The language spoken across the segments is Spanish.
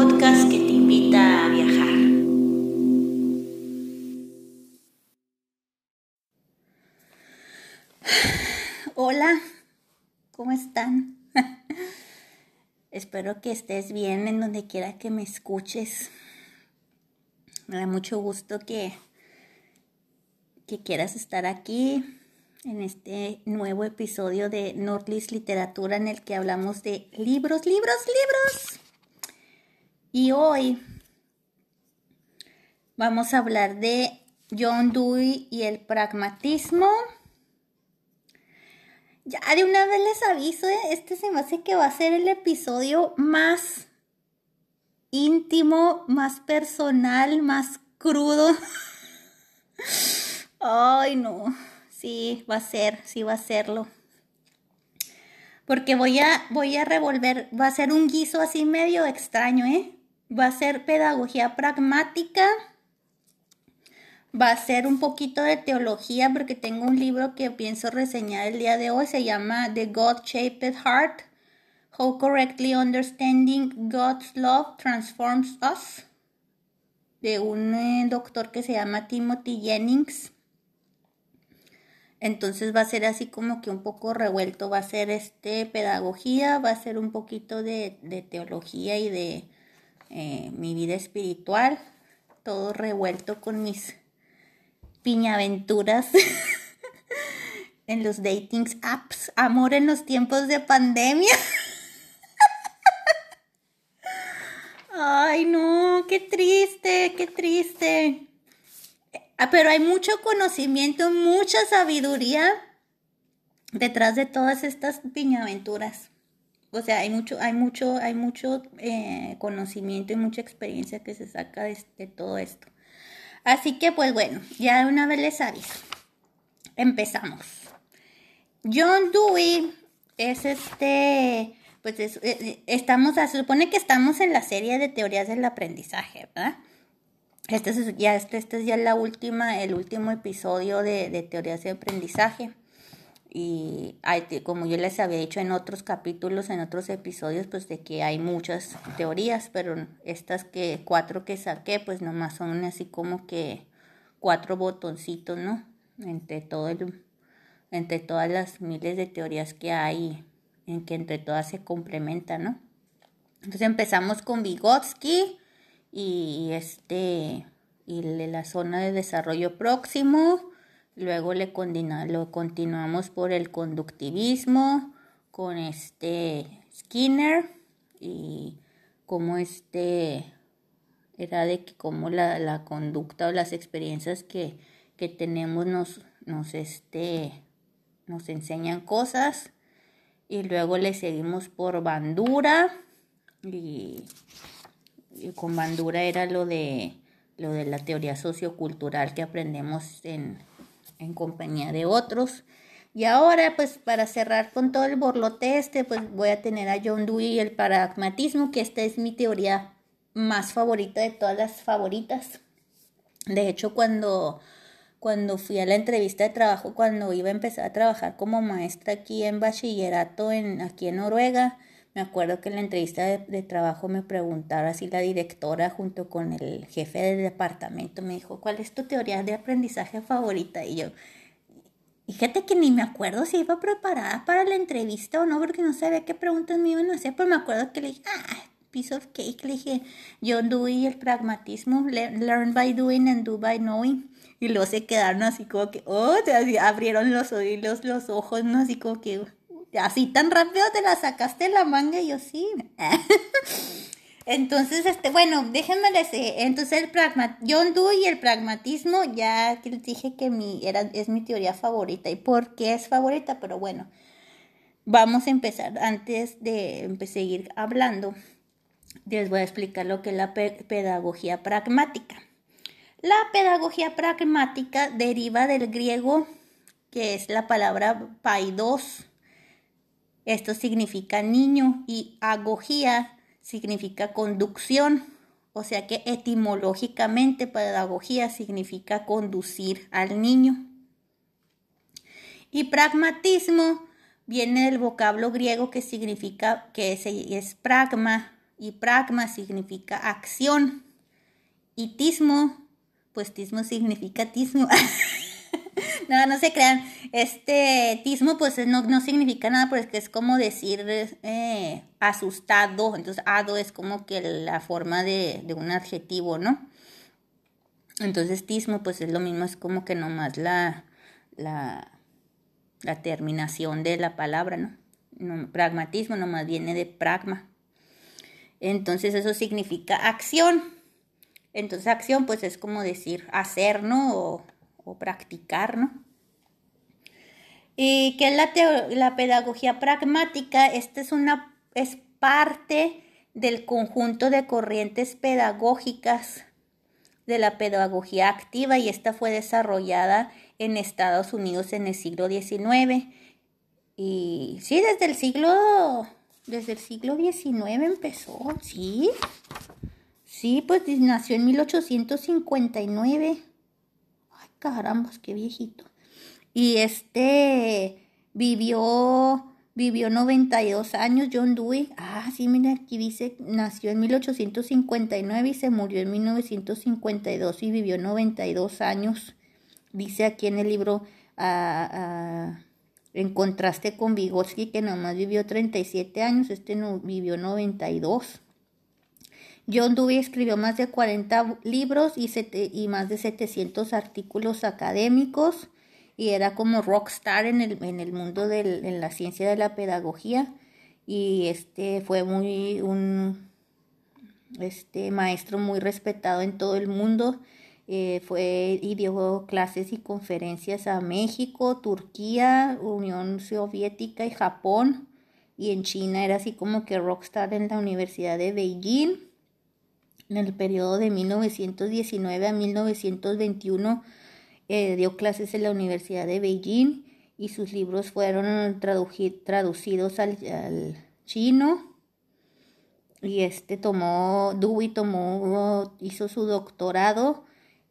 podcast que te invita a viajar. Hola, ¿cómo están? Espero que estés bien en donde quiera que me escuches. Me da mucho gusto que, que quieras estar aquí en este nuevo episodio de Nordlis Literatura en el que hablamos de libros, libros, libros. Y hoy vamos a hablar de John Dewey y el pragmatismo. Ya de una vez les aviso, ¿eh? este se me hace que va a ser el episodio más íntimo, más personal, más crudo. Ay, no. Sí, va a ser, sí va a serlo. Porque voy a, voy a revolver, va a ser un guiso así medio extraño, ¿eh? Va a ser pedagogía pragmática. Va a ser un poquito de teología porque tengo un libro que pienso reseñar el día de hoy. Se llama The God-Shaped Heart. How Correctly Understanding God's Love Transforms Us. De un eh, doctor que se llama Timothy Jennings. Entonces va a ser así como que un poco revuelto. Va a ser este pedagogía, va a ser un poquito de, de teología y de eh, mi vida espiritual. Todo revuelto con mis piñaventuras en los dating apps. Amor en los tiempos de pandemia. Ay, no, qué triste, qué triste. Ah, pero hay mucho conocimiento, mucha sabiduría detrás de todas estas piñaventuras. O sea, hay mucho, hay mucho, hay mucho eh, conocimiento y mucha experiencia que se saca de, de, todo esto. Así que, pues bueno, ya una vez les aviso. Empezamos. John Dewey es este, pues es, estamos, se supone que estamos en la serie de teorías del aprendizaje, ¿verdad? Este es ya, este, este es ya la última, el último episodio de, de teorías de aprendizaje. Y como yo les había dicho en otros capítulos, en otros episodios, pues de que hay muchas teorías, pero estas que cuatro que saqué, pues nomás son así como que cuatro botoncitos, ¿no? Entre todo el, entre todas las miles de teorías que hay, en que entre todas se complementan, ¿no? Entonces empezamos con Vygotsky y este y la zona de desarrollo próximo. Luego le continuamos por el conductivismo con este Skinner y como este era de que como la, la conducta o las experiencias que, que tenemos nos, nos, este, nos enseñan cosas. Y luego le seguimos por Bandura y y con Bandura era lo de, lo de la teoría sociocultural que aprendemos en, en compañía de otros. Y ahora, pues para cerrar con todo el borlote este, pues voy a tener a John Dewey y el pragmatismo, que esta es mi teoría más favorita de todas las favoritas. De hecho, cuando, cuando fui a la entrevista de trabajo, cuando iba a empezar a trabajar como maestra aquí en bachillerato en, aquí en Noruega, me acuerdo que en la entrevista de, trabajo me preguntara si la directora junto con el jefe del departamento me dijo, ¿cuál es tu teoría de aprendizaje favorita? Y yo, fíjate que ni me acuerdo si iba preparada para la entrevista o no, porque no sabía qué preguntas me iban a hacer, pero me acuerdo que le dije, ah, piece of cake, le dije, yo doy el pragmatismo, learn by doing and do by knowing. Y luego se quedaron así como que, oh, abrieron los oídos, los ojos, ¿no? Así como que, así tan rápido te la sacaste la manga y yo sí. Entonces, este, bueno, déjenme decir, entonces el pragma, John Dewey y el pragmatismo, ya les dije que mi, era, es mi teoría favorita. ¿Y por qué es favorita? Pero bueno, vamos a empezar. Antes de seguir hablando, les voy a explicar lo que es la pedagogía pragmática. La pedagogía pragmática deriva del griego, que es la palabra paidos, esto significa niño y agogía significa conducción. O sea que etimológicamente pedagogía significa conducir al niño. Y pragmatismo viene del vocablo griego que significa que es, es pragma, y pragma significa acción. Y tismo, pues tismo significa tismo. no, no se crean. Este tismo, pues no, no significa nada, porque es como decir eh, asustado. Entonces, ado es como que la forma de, de un adjetivo, ¿no? Entonces, tismo, pues es lo mismo, es como que nomás la, la, terminación de la palabra, ¿no? no pragmatismo nomás viene de pragma. Entonces, eso significa acción. Entonces acción pues es como decir hacer, ¿no? Practicar, ¿no? Y que la, la pedagogía pragmática, esta es una, es parte del conjunto de corrientes pedagógicas de la pedagogía activa y esta fue desarrollada en Estados Unidos en el siglo XIX. Y sí, desde el siglo, desde el siglo XIX empezó, sí. Sí, pues nació en 1859. Ay, caramba, qué viejito. Y este vivió vivió 92 años John Dewey. Ah, sí, mira, aquí dice, nació en 1859 y se murió en 1952 y vivió 92 años. Dice aquí en el libro, ah, ah, en contraste con Vygotsky, que nomás vivió 37 años, este no, vivió 92. John Dewey escribió más de 40 libros y, más de 700 artículos académicos y era como rockstar en el, mundo de la ciencia de la pedagogía. Y este fue muy un este maestro muy respetado en todo el mundo. Eh, fue y dio clases y conferencias a México, Turquía, Unión Soviética y Japón. Y en China era así como que rockstar en la Universidad de Beijing en el periodo de 1919 a 1921 eh, dio clases en la Universidad de Beijing y sus libros fueron traducidos al, chino. Y este tomó, Dewey tomó, hizo su doctorado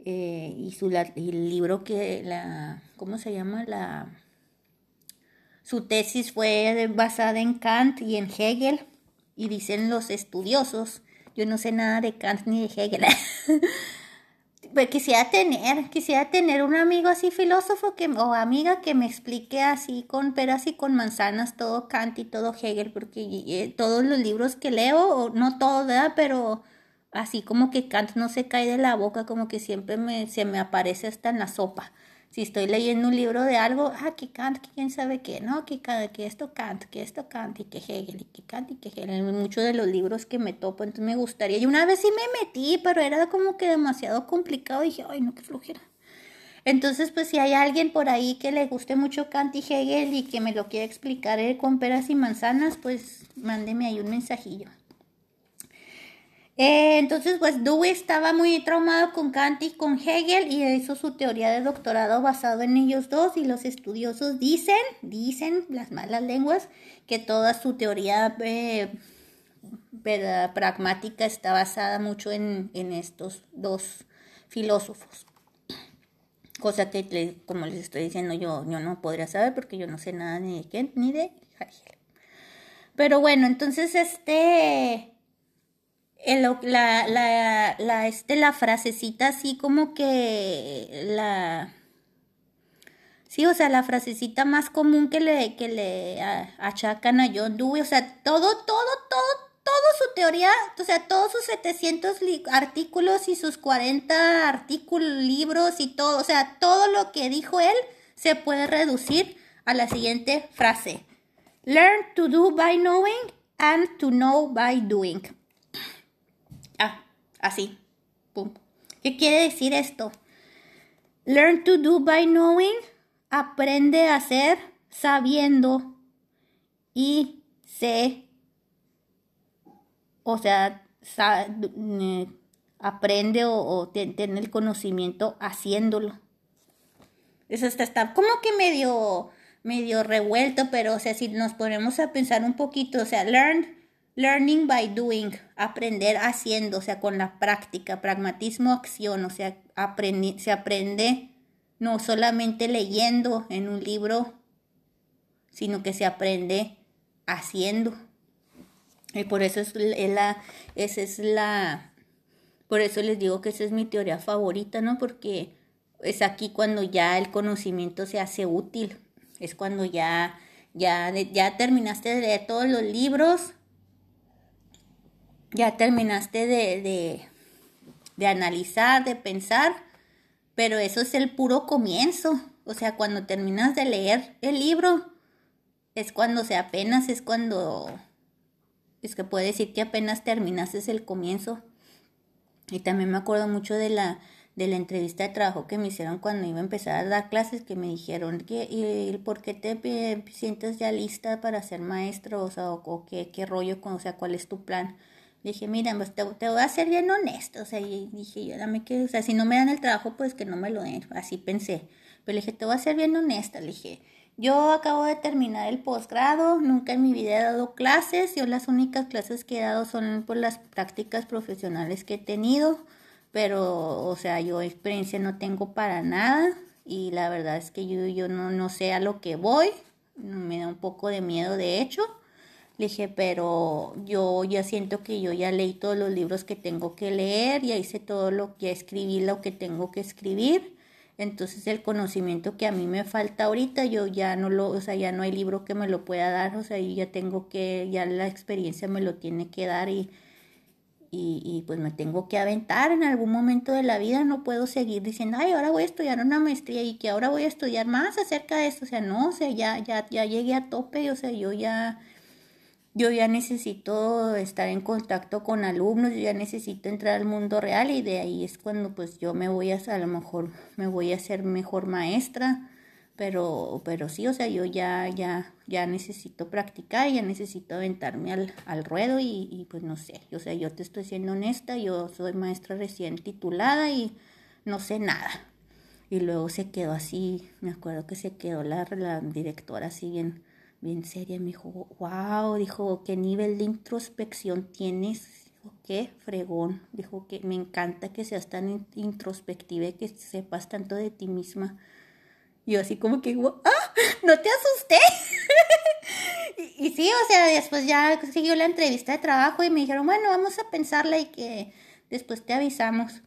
eh, y su el libro que la, ¿cómo se llama? La, su tesis fue basada en Kant y en Hegel y dicen los estudiosos yo no sé nada de Kant ni de Hegel. Pero quisiera tener, quisiera tener un amigo así filósofo que, o amiga que me explique así con peras y con manzanas todo Kant y todo Hegel, porque eh, todos los libros que leo, no todos, ¿verdad? Pero así como que Kant no se cae de la boca, como que siempre me, se me aparece hasta en la sopa si estoy leyendo un libro de algo, ah, que Kant, que quién sabe qué, no, que, que esto Kant, que esto Kant, y que Hegel, y que Kant, y que Hegel, muchos de los libros que me topo, entonces me gustaría, y una vez sí me metí, pero era como que demasiado complicado, dije, ay, no, qué flojera. Entonces, pues si hay alguien por ahí que le guste mucho Kant y Hegel y que me lo quiera explicar eh, con peras y manzanas, pues mándeme ahí un mensajillo. Eh, entonces, pues Dewey estaba muy traumado con Kant y con Hegel y hizo su teoría de doctorado basado en ellos dos y los estudiosos dicen, dicen las malas lenguas, que toda su teoría eh, pragmática está basada mucho en, estos dos filósofos. Cosa que, como les estoy diciendo, yo, yo no podría saber porque yo no sé nada ni de Kant ni de Hegel. Pero bueno, entonces este la, la, la, este, la frasecita así como que la... Sí, o sea, la frasecita más común que le, que le achacan a John Dewey, o sea, todo, todo, todo, todo su teoría, o sea, todos sus 700 artículos y sus 40 artículos, libros y todo, o sea, todo lo que dijo él se puede reducir a la siguiente frase. Learn to do by knowing and to know by doing. Así. Pum. ¿Qué quiere decir esto? Learn to do by knowing. Aprende a hacer sabiendo. Y sé. O sea, aprende o, tiene el conocimiento haciéndolo. Eso está, está como que medio, medio revuelto, pero o sea, si nos ponemos a pensar un poquito, o sea, learn Learning by doing, aprender haciendo, o sea, con la práctica, pragmatismo, acción, o sea, se aprende no solamente leyendo en un libro, sino que se aprende haciendo. Y por eso es la, es la, por eso les digo que esa es mi teoría favorita, ¿no? Porque es aquí cuando ya el conocimiento se hace útil, es cuando ya, ya, ya terminaste de leer todos los libros, ya terminaste de, de, analizar, de pensar, pero eso es el puro comienzo. O sea, cuando terminas de leer el libro, es cuando se apenas, es cuando, es que puede decir que apenas terminaste el comienzo. Y también me acuerdo mucho de la, de la entrevista de trabajo que me hicieron cuando iba a empezar a dar clases, que me dijeron, que, ¿y por qué te sientes ya lista para ser maestro? O sea, o, qué, qué rollo, o sea, ¿cuál es tu plan? Dije, mira, pues te, voy a ser bien honesto, o sea, y dije, yo dame que, o sea, si no me dan el trabajo, pues que no me lo den, así pensé. Pero le dije, te voy a ser bien honesta, le dije, yo acabo de terminar el posgrado, nunca en mi vida he dado clases, yo las únicas clases que he dado son por las prácticas profesionales que he tenido, pero, o sea, yo experiencia no tengo para nada y la verdad es que yo, yo no, no sé a lo que voy, me da un poco de miedo de hecho. Le dije, pero yo ya siento que yo ya leí todos los libros que tengo que leer, ya hice todo lo que escribí, lo que tengo que escribir. Entonces el conocimiento que a mí me falta ahorita, yo ya no lo, o sea, ya no hay libro que me lo pueda dar, o sea, yo ya tengo que, ya la experiencia me lo tiene que dar y, y, y pues me tengo que aventar en algún momento de la vida, no puedo seguir diciendo, ay, ahora voy a estudiar una maestría y que ahora voy a estudiar más acerca de esto, o sea, no, o sea, ya, ya, ya llegué a tope, o sea, yo ya yo ya necesito estar en contacto con alumnos, yo ya necesito entrar al mundo real y de ahí es cuando pues yo me voy a, a lo mejor me voy a ser mejor maestra, pero, pero sí, o sea, yo ya, ya, ya necesito practicar, ya necesito aventarme al, al ruedo y, y pues no sé, o sea, yo te estoy siendo honesta, yo soy maestra recién titulada y no sé nada. Y luego se quedó así, me acuerdo que se quedó la, la directora así bien bien seria, me dijo, wow, dijo, ¿qué nivel de introspección tienes? Dijo, qué fregón, dijo que me encanta que seas tan introspectiva y que sepas tanto de ti misma. Yo así como que, ¡ah! ¡No te asusté! y, y, sí, o sea, después ya siguió la entrevista de trabajo y me dijeron, bueno, vamos a pensarla y que después te avisamos.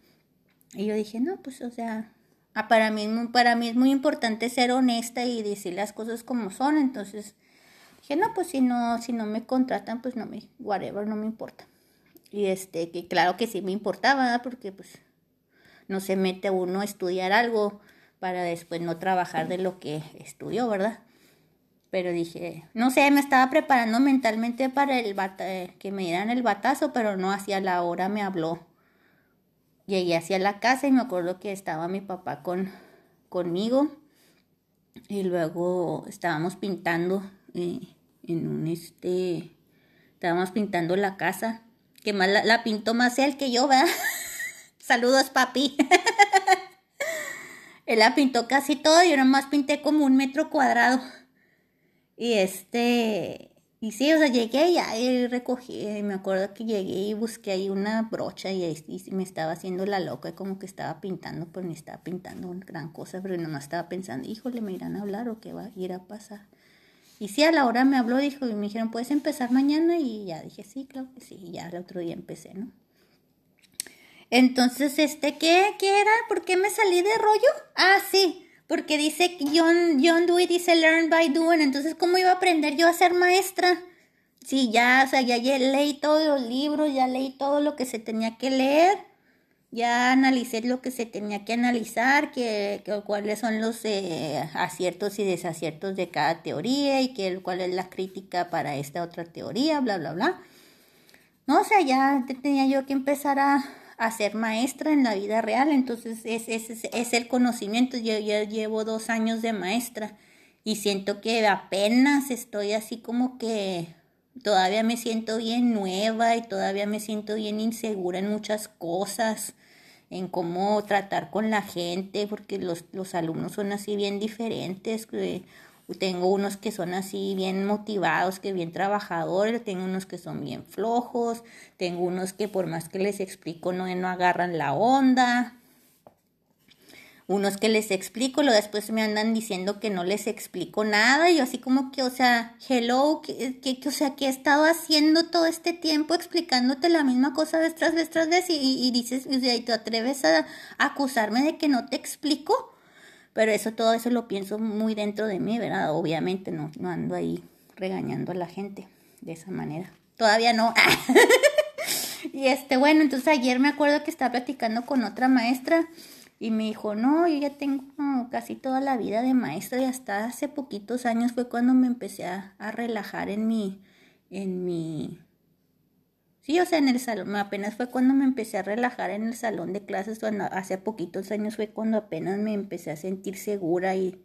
Y yo dije, no, pues, o sea, para, mí, para mí es muy importante ser honesta y decir las cosas como son. Entonces dije, no, pues si no, si no me contratan, pues no me, whatever, no me importa. Y este, que claro que sí me importaba, porque pues no se mete uno a estudiar algo para después no trabajar de lo que estudió, ¿verdad? Pero dije, no sé, me estaba preparando mentalmente para el bata, que me dieran el batazo, pero no hacia la hora me habló llegué hacia la casa y me acuerdo que estaba mi papá con, conmigo y luego estábamos pintando eh, en un este, estábamos pintando la casa, que más la, pintó más él que yo, ¿verdad? Saludos papi. él la pintó casi todo, yo nomás pinté como un metro cuadrado. Y este, y sí, o sea, llegué y recogí, eh, me acuerdo que llegué y busqué ahí una brocha y, y me estaba haciendo la loca, como que estaba pintando, pues me estaba pintando una gran cosa, pero nomás estaba pensando, híjole, me irán a hablar o qué va a ir a pasar. Y sí, a la hora me habló, dijo, y me dijeron, ¿puedes empezar mañana? Y ya dije, sí, claro que sí, y ya el otro día empecé, ¿no? Entonces, este, ¿qué, qué era? ¿Por qué me salí de rollo? Ah, sí, porque dice John, John Dewey dice learn by doing, entonces ¿cómo iba a aprender yo a ser maestra? Sí, ya, o sea, ya, leí todos los libros, ya leí todo lo que se tenía que leer, ya analicé lo que se tenía que analizar, que, cuáles son los eh, aciertos y desaciertos de cada teoría y que, cuál es la crítica para esta otra teoría, bla, bla, bla. No, o sea, ya tenía yo que empezar a, a ser maestra en la vida real. Entonces es, es, es el conocimiento. Yo ya llevo dos años de maestra y siento que apenas estoy así como que todavía me siento bien nueva y todavía me siento bien insegura en muchas cosas, en cómo tratar con la gente, porque los, los alumnos son así bien diferentes. Tengo unos que son así bien motivados, que bien trabajadores, tengo unos que son bien flojos, tengo unos que por más que les explico no, no agarran la onda. unos que les explico, luego después me andan diciendo que no les explico nada, y yo así como que, o sea, hello, que, que, o sea, que he estado haciendo todo este tiempo explicándote la misma cosa vez tras vez tras vez, y, dices, o sea, y te atreves a, acusarme de que no te explico, pero eso, todo eso lo pienso muy dentro de mí, ¿verdad? Obviamente no, no ando ahí regañando a la gente de esa manera. Todavía no. y este, bueno, entonces ayer me acuerdo que estaba platicando con otra maestra, y me dijo, no, yo ya tengo casi toda la vida de maestra y hasta hace poquitos años fue cuando me empecé a, relajar en mi, en mi, sí, o sea, en el salón, apenas fue cuando me empecé a relajar en el salón de clases, cuando hace poquitos años fue cuando apenas me empecé a sentir segura y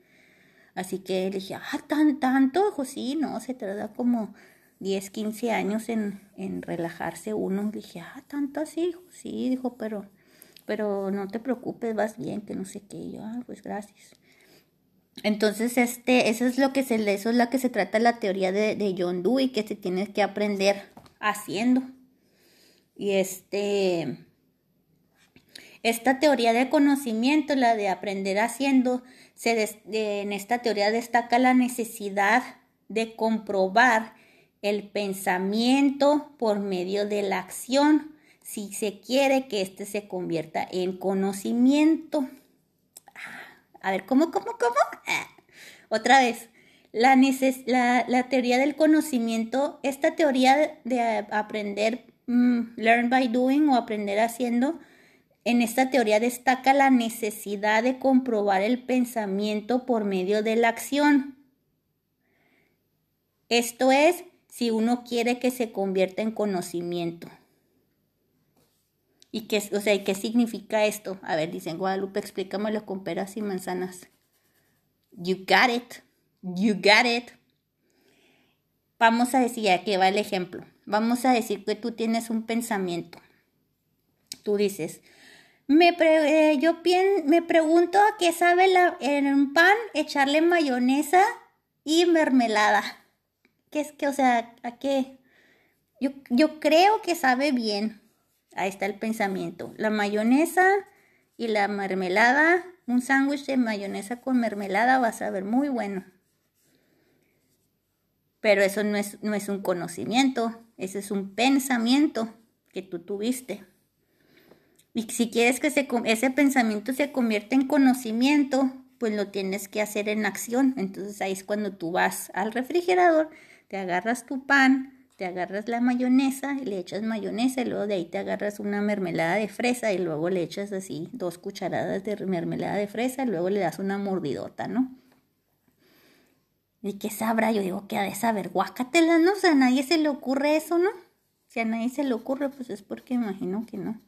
así que le dije, ah, tan, tanto, dijo, sí, no, se tarda como 10, 15 años en, en relajarse uno. Le dije, ah, tanto así, dijo, sí, dijo, pero pero no te preocupes, vas bien, que no sé qué. yo, ah, pues gracias. Entonces, este, eso es lo que se, eso es la que se trata la teoría de, de John Dewey, que se tiene que aprender haciendo. Y este, esta teoría de conocimiento, la de aprender haciendo, se en esta teoría destaca la necesidad de comprobar el pensamiento por medio de la acción si se quiere que éste se convierta en conocimiento. A ver, ¿cómo, cómo, cómo? Otra vez. La, la, teoría del conocimiento, esta teoría de aprender, mm, learn by doing o aprender haciendo, en esta teoría destaca la necesidad de comprobar el pensamiento por medio de la acción. Esto es, si uno quiere que se convierta en conocimiento. ¿Y qué, o sea, qué significa esto? A ver, dicen Guadalupe, explícamelo con peras y manzanas. You got it. You got it. Vamos a decir, aquí va el ejemplo. Vamos a decir que tú tienes un pensamiento. Tú dices, me eh, yo me pregunto a qué sabe la, en un pan echarle mayonesa y mermelada. ¿Qué es que, o sea, a qué? Yo, yo creo que sabe bien. Ahí está el pensamiento. La mayonesa y la mermelada, un sándwich de mayonesa con mermelada va a saber muy bueno. Pero eso no es, no es un conocimiento, ese es un pensamiento que tú tuviste. Y si quieres que ese pensamiento se convierta en conocimiento, pues lo tienes que hacer en acción. Entonces ahí es cuando tú vas al refrigerador, te agarras tu pan, te agarras la mayonesa le echas mayonesa y luego de ahí te agarras una mermelada de fresa y luego le echas así dos cucharadas de mermelada de fresa y luego le das una mordidota, ¿no? ¿Y qué sabrá? Yo digo que ha de saber, guácatela, ¿no? O sea, a nadie se le ocurre eso, ¿no? Si a nadie se le ocurre, pues es porque imagino que no.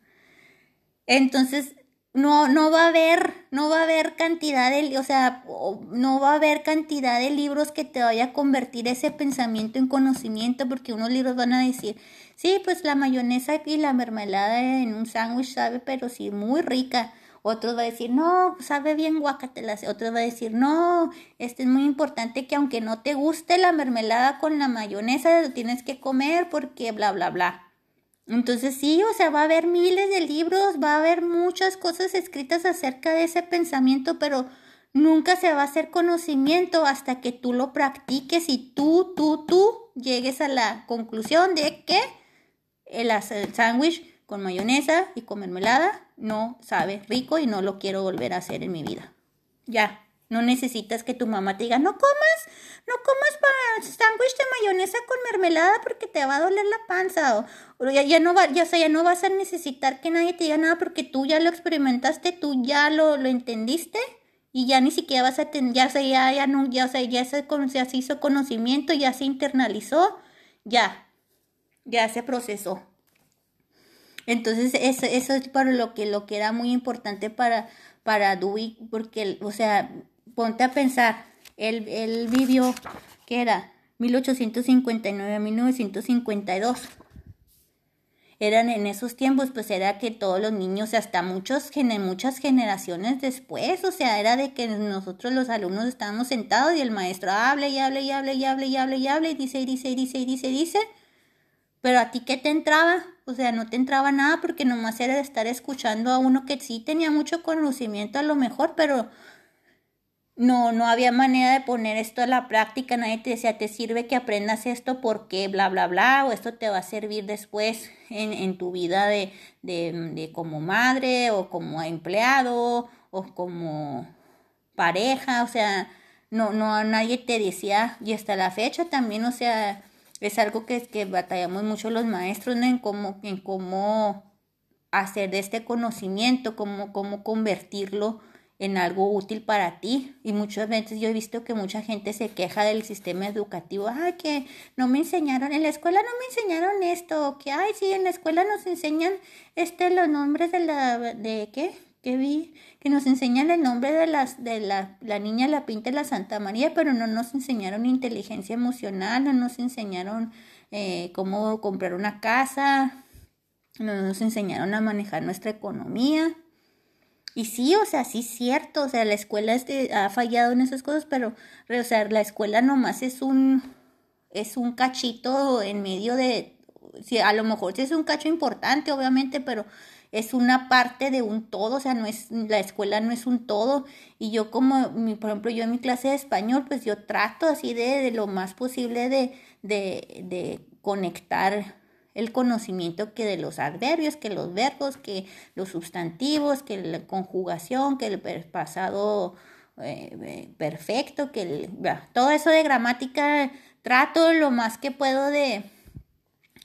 Entonces, no, no va a haber, no va a haber cantidad de, o sea, no va a haber cantidad de libros que te vaya a convertir ese pensamiento en conocimiento, porque unos libros van a decir, sí, pues la mayonesa y la mermelada en un sándwich sabe, pero sí, muy rica. Otros va a decir, no, sabe bien guacatelas. Otros va a decir, no, este es muy importante que aunque no te guste la mermelada con la mayonesa, lo tienes que comer porque bla, bla, bla. Entonces sí, o sea, va a haber miles de libros, va a haber muchas cosas escritas acerca de ese pensamiento, pero nunca se va a hacer conocimiento hasta que tú lo practiques y tú, tú, tú llegues a la conclusión de que el, el sándwich con mayonesa y con mermelada no sabe rico y no lo quiero volver a hacer en mi vida. Ya, no necesitas que tu mamá te diga, no comas, no comas para sándwich de mayonesa con mermelada porque te va a doler la panza. O, ya, ya, no va, ya, ya no vas a necesitar que nadie te diga nada porque tú ya lo experimentaste, tú ya lo, lo entendiste y ya ni siquiera vas a tener, ya se, ya, ya no, ya, se, ya, se, ya se hizo conocimiento, ya se internalizó, ya, ya se procesó. Entonces, eso, eso es para lo que, lo que era muy importante para, para Dewey, porque, o sea, ponte a pensar, él, él vivió, ¿qué era? 1859 a 1952. Eran en esos tiempos, pues era que todos los niños, hasta muchos, muchas generaciones después, o sea, era de que nosotros los alumnos estábamos sentados y el maestro habla y habla y habla y habla y habla y habla y dice y dice y dice y dice y dice. Pero a ti qué te entraba? O sea, no te entraba nada porque nomás era de estar escuchando a uno que sí tenía mucho conocimiento a lo mejor, pero no, no había manera de poner esto a la práctica, nadie te decía, te sirve que aprendas esto porque bla, bla, bla, o esto te va a servir después en, en tu vida de, de, de, como madre o como empleado o como pareja, o sea, no, no, nadie te decía, y hasta la fecha también, o sea, es algo que, que batallamos mucho los maestros, ¿no? En cómo, en cómo hacer de este conocimiento, cómo, cómo convertirlo en algo útil para ti. Y muchas veces yo he visto que mucha gente se queja del sistema educativo. Ay, que no me enseñaron, en la escuela no me enseñaron esto. Que, ay, sí, en la escuela nos enseñan este, los nombres de la, de qué, que vi, que nos enseñan el nombre de las, de la, la niña la pinta de la Santa María, pero no nos enseñaron inteligencia emocional, no nos enseñaron eh, cómo comprar una casa, no nos enseñaron a manejar nuestra economía. Y sí, o sea, sí es cierto, o sea, la escuela este, ha fallado en esas cosas, pero, o sea, la escuela nomás es un, es un cachito en medio de, sí, a lo mejor sí es un cacho importante, obviamente, pero es una parte de un todo, o sea, no es, la escuela no es un todo. Y yo como, mi, por ejemplo, yo en mi clase de español, pues yo trato así de, lo más posible de, de, conectar el conocimiento que de los adverbios, que los verbos, que los sustantivos, que la conjugación, que el pasado eh, perfecto, que el, todo eso de gramática trato lo más que puedo de,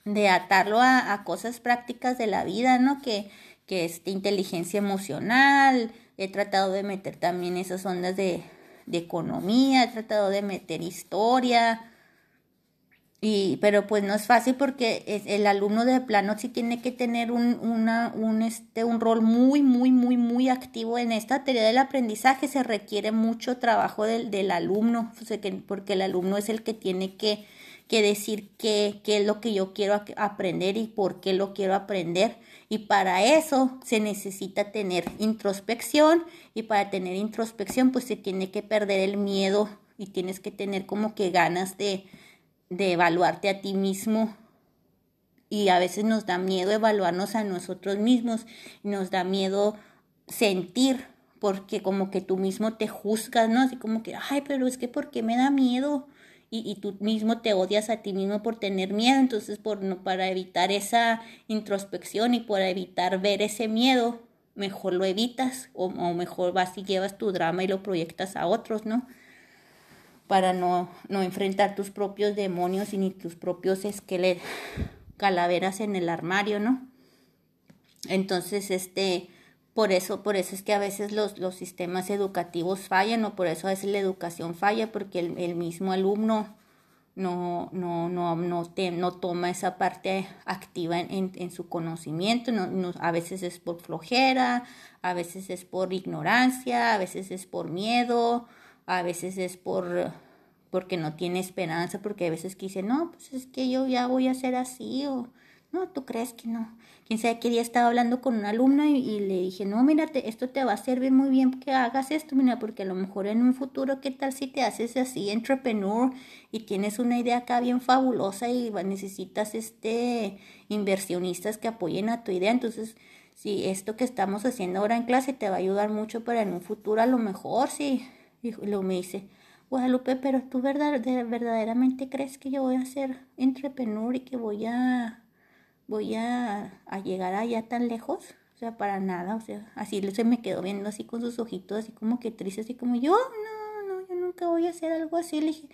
de atarlo a, cosas prácticas de la vida, ¿no? Que, que es inteligencia emocional, he tratado de meter también esas ondas de, de economía, he tratado de meter historia, y, pero pues no es fácil porque el alumno de plano sí tiene que tener un, una, un, este, un rol muy, muy, muy, muy activo en esta teoría del aprendizaje. Se requiere mucho trabajo del, del alumno, porque el alumno es el que tiene que, que decir qué, qué es lo que yo quiero aprender y por qué lo quiero aprender. Y para eso se necesita tener introspección y para tener introspección pues se tiene que perder el miedo y tienes que tener como que ganas de de evaluarte a ti mismo y a veces nos da miedo evaluarnos a nosotros mismos, nos da miedo sentir porque como que tú mismo te juzgas, ¿no? Así como que, ay, pero es que ¿por qué me da miedo? Y, tú mismo te odias a ti mismo por tener miedo, entonces por, no, para evitar esa introspección y para evitar ver ese miedo, mejor lo evitas o, o mejor vas y llevas tu drama y lo proyectas a otros, ¿no? para no, no enfrentar tus propios demonios y ni tus propios esqueletos, calaveras en el armario, ¿no? Entonces, este, por eso, por eso es que a veces los, los sistemas educativos fallan o por eso a veces la educación falla porque el, el mismo alumno no, no, no, no, te, no toma esa parte activa en, en, su conocimiento, no, no, a veces es por flojera, a veces es por ignorancia, a veces es por miedo, a veces es por porque no tiene esperanza, porque a veces que dice, no, pues es que yo ya voy a ser así, o no, tú crees que no. Sabe qué día estaba hablando con una alumna y, le dije, no, mírate, esto te va a servir muy bien que hagas esto, mira, porque a lo mejor en un futuro, ¿qué tal si te haces así, entrepreneur, y tienes una idea acá bien fabulosa y necesitas este inversionistas que apoyen a tu idea? Entonces, si esto que estamos haciendo ahora en clase te va a ayudar mucho para en un futuro, a lo mejor, sí. Y luego me dice, Guadalupe, pero tú verdad, verdaderamente crees que yo voy a ser entrepreneur y que voy a voy a, a, llegar allá tan lejos? O sea, para nada, o sea, así se me quedó viendo así con sus ojitos, así como que triste, así como yo, no, no, yo nunca voy a hacer algo así. Le dije,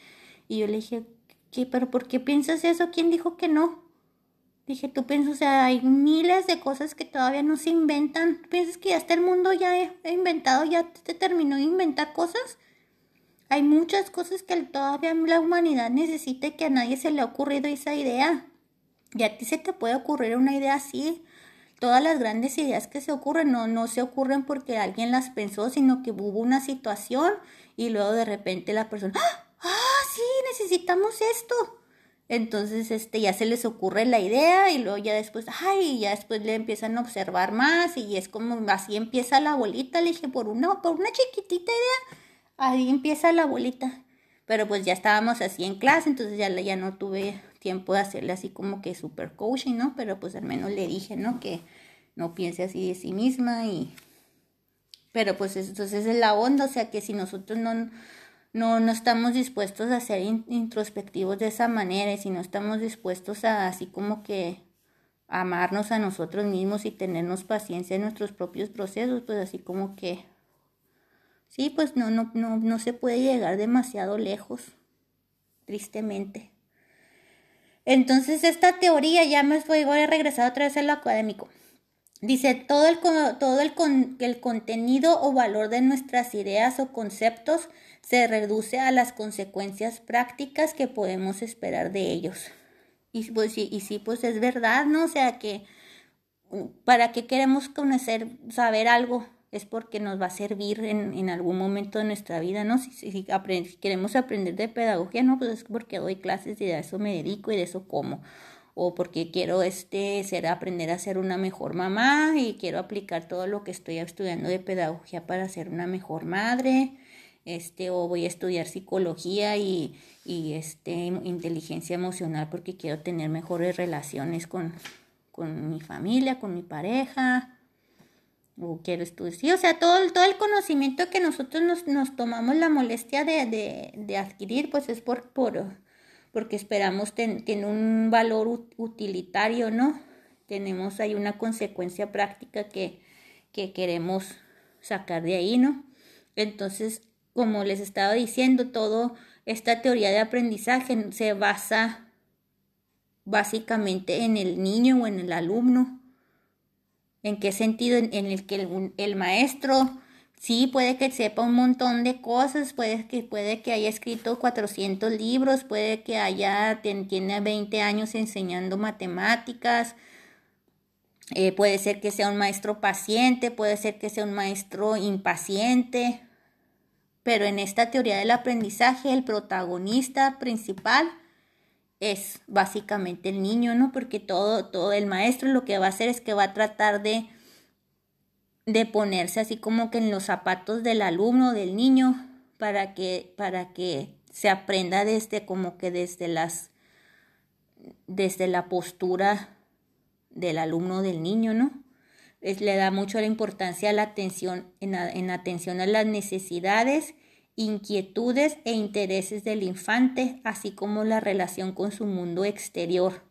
y yo le dije, ¿qué? ¿Pero por qué piensas eso? ¿Quién dijo que no? Dije, tú piensas, o sea, hay miles de cosas que todavía no se inventan. ¿Piensas que ya está el mundo ya he inventado, ya te terminó de inventar cosas? Hay muchas cosas que todavía la humanidad necesita y que a nadie se le ha ocurrido esa idea. Y a ti se te puede ocurrir una idea así. Todas las grandes ideas que se ocurren no, no se ocurren porque alguien las pensó, sino que hubo una situación y luego de repente la persona, ¡ah! ¡Ah, sí! Necesitamos esto. Entonces, este, ya se les ocurre la idea y luego ya después, ay, ya después le empiezan a observar más y es como así empieza la bolita. Le dije, por una, por una chiquitita idea, ahí empieza la bolita. Pero pues ya estábamos así en clase, entonces ya, ya no tuve tiempo de hacerle así como que super coaching, ¿no? Pero pues al menos le dije, ¿no? Que no piense así de sí misma y... Pero pues entonces es la onda, o sea que si nosotros no, no, no estamos dispuestos a ser introspectivos de esa manera y si no estamos dispuestos a así como que amarnos a nosotros mismos y tenernos paciencia en nuestros propios procesos, pues así como que sí, pues no, no, no, no se puede llegar demasiado lejos, tristemente. Entonces esta teoría ya me voy a regresar otra vez a lo académico. Dice, todo, el, todo el, el contenido o valor de nuestras ideas o conceptos se reduce a las consecuencias prácticas que podemos esperar de ellos. Y pues sí, y sí, pues es verdad, ¿no? O sea que, ¿para qué queremos conocer, saber algo? Es porque nos va a servir en, en algún momento de nuestra vida, ¿no? Si, si, queremos aprender de pedagogía, no, pues es porque doy clases y de eso me dedico y de eso como. O porque quiero este ser aprender a ser una mejor mamá y quiero aplicar todo lo que estoy estudiando de pedagogía para ser una mejor madre. Este o voy a estudiar psicología y, y este inteligencia emocional porque quiero tener mejores relaciones con, con mi familia con mi pareja o quiero estudiar sí, o sea todo, todo el conocimiento que nosotros nos, nos tomamos la molestia de, de, de adquirir pues es por, por porque esperamos tiene un valor utilitario, ¿no? Tenemos ahí una consecuencia práctica que, que queremos sacar de ahí, ¿no? Entonces, como les estaba diciendo, todo esta teoría de aprendizaje se basa básicamente en el niño o en el alumno. ¿En qué sentido? En, el que el, maestro Sí, puede que sepa un montón de cosas, puede que, puede que haya escrito 400 libros, puede que haya, tiene 20 años enseñando matemáticas, eh, puede ser que sea un maestro paciente, puede ser que sea un maestro impaciente, pero en esta teoría del aprendizaje el protagonista principal es básicamente el niño, ¿no? Porque todo, todo el maestro lo que va a hacer es que va a tratar de de ponerse así como que en los zapatos del alumno, del niño, para que, para que se aprenda desde como que desde las, desde la postura del alumno, del niño, ¿no? Es, le da mucho la importancia a la atención, en, en atención a las necesidades, inquietudes e intereses del infante, así como la relación con su mundo exterior.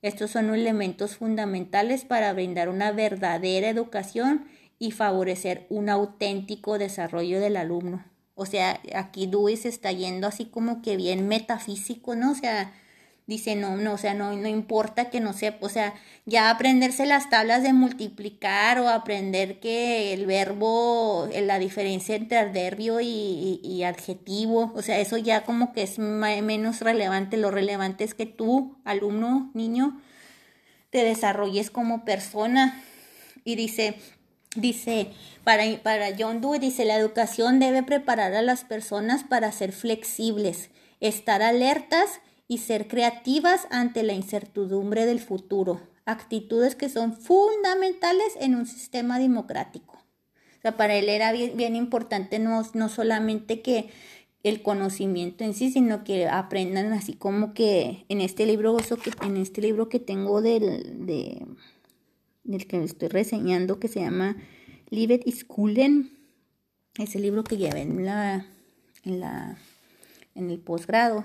Estos son elementos fundamentales para brindar una verdadera educación y favorecer un auténtico desarrollo del alumno. O sea, aquí Dewey se está yendo así como que bien metafísico, ¿no? O sea, dice, no, no, o sea, no, no importa que no sepa, o sea, ya aprenderse las tablas de multiplicar o aprender que el verbo, la diferencia entre adverbio y, y, adjetivo, o sea, eso ya como que es menos relevante, lo relevante es que tú, alumno, niño, te desarrolles como persona. Y dice, Dice, para, para John Dewey, dice, la educación debe preparar a las personas para ser flexibles, estar alertas y ser creativas ante la incertidumbre del futuro, actitudes que son fundamentales en un sistema democrático. O sea, para él era bien, importante no, no solamente que el conocimiento en sí, sino que aprendan así como que en este libro, que, en este libro que tengo del, de, del que estoy reseñando, que se llama Livet Schulen, ese libro que llevé en la, en la, en el posgrado.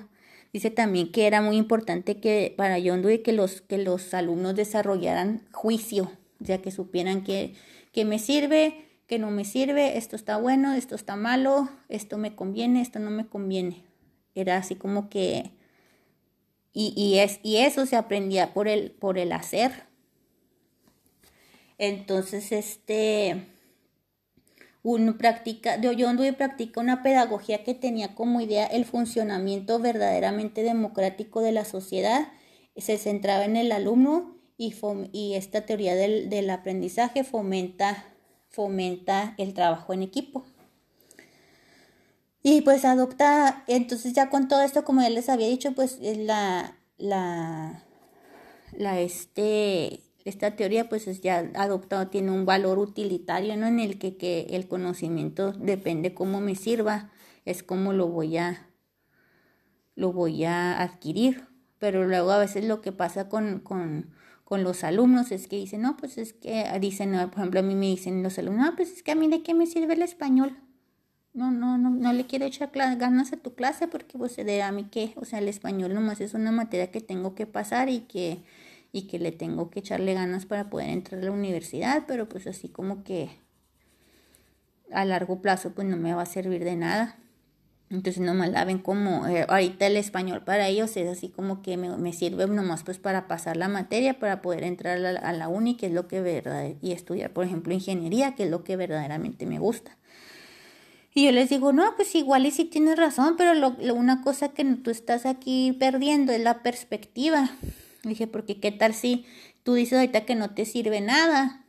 Dice también que era muy importante que para John Dewey que los, que los alumnos desarrollaran juicio, ya que supieran que, me sirve, que no me sirve, esto está bueno, esto está malo, esto me conviene, esto no me conviene. Era así como que... Y, y, es, y eso se aprendía por el, por el hacer, entonces, este, uno practica, de y practica una pedagogía que tenía como idea el funcionamiento verdaderamente democrático de la sociedad, se centraba en el alumno y, y esta teoría del, del, aprendizaje fomenta, fomenta el trabajo en equipo. Y pues adopta, entonces ya con todo esto, como ya les había dicho, pues la, la, la, este, esta teoría pues es ya adoptado, tiene un valor utilitario, ¿no? En el que, que el conocimiento depende cómo me sirva, es cómo lo voy a, lo voy a adquirir. pero luego a veces lo que pasa con, con, con los alumnos es que dicen, no, pues es que, dicen, por ejemplo, a mí me dicen los alumnos, no, pues es que a mí de qué me sirve el español. No, no, no, no le quiero echar ganas a tu clase porque pues a mí qué, o sea, el español nomás es una materia que tengo que pasar y que, y que le tengo que echarle ganas para poder entrar a la universidad, pero pues así como que a largo plazo pues no me va a servir de nada. Entonces nomás la ven como, eh, ahorita el español para ellos es así como que me, me, sirve nomás pues para pasar la materia, para poder entrar a la, a la uni, que es lo que verdad, y estudiar, por ejemplo, ingeniería, que es lo que verdaderamente me gusta. Y yo les digo, no, pues igual y sí tienes razón, pero lo, una cosa que tú estás aquí perdiendo es la perspectiva. Dije, porque qué tal si tú dices ahorita que no te sirve nada,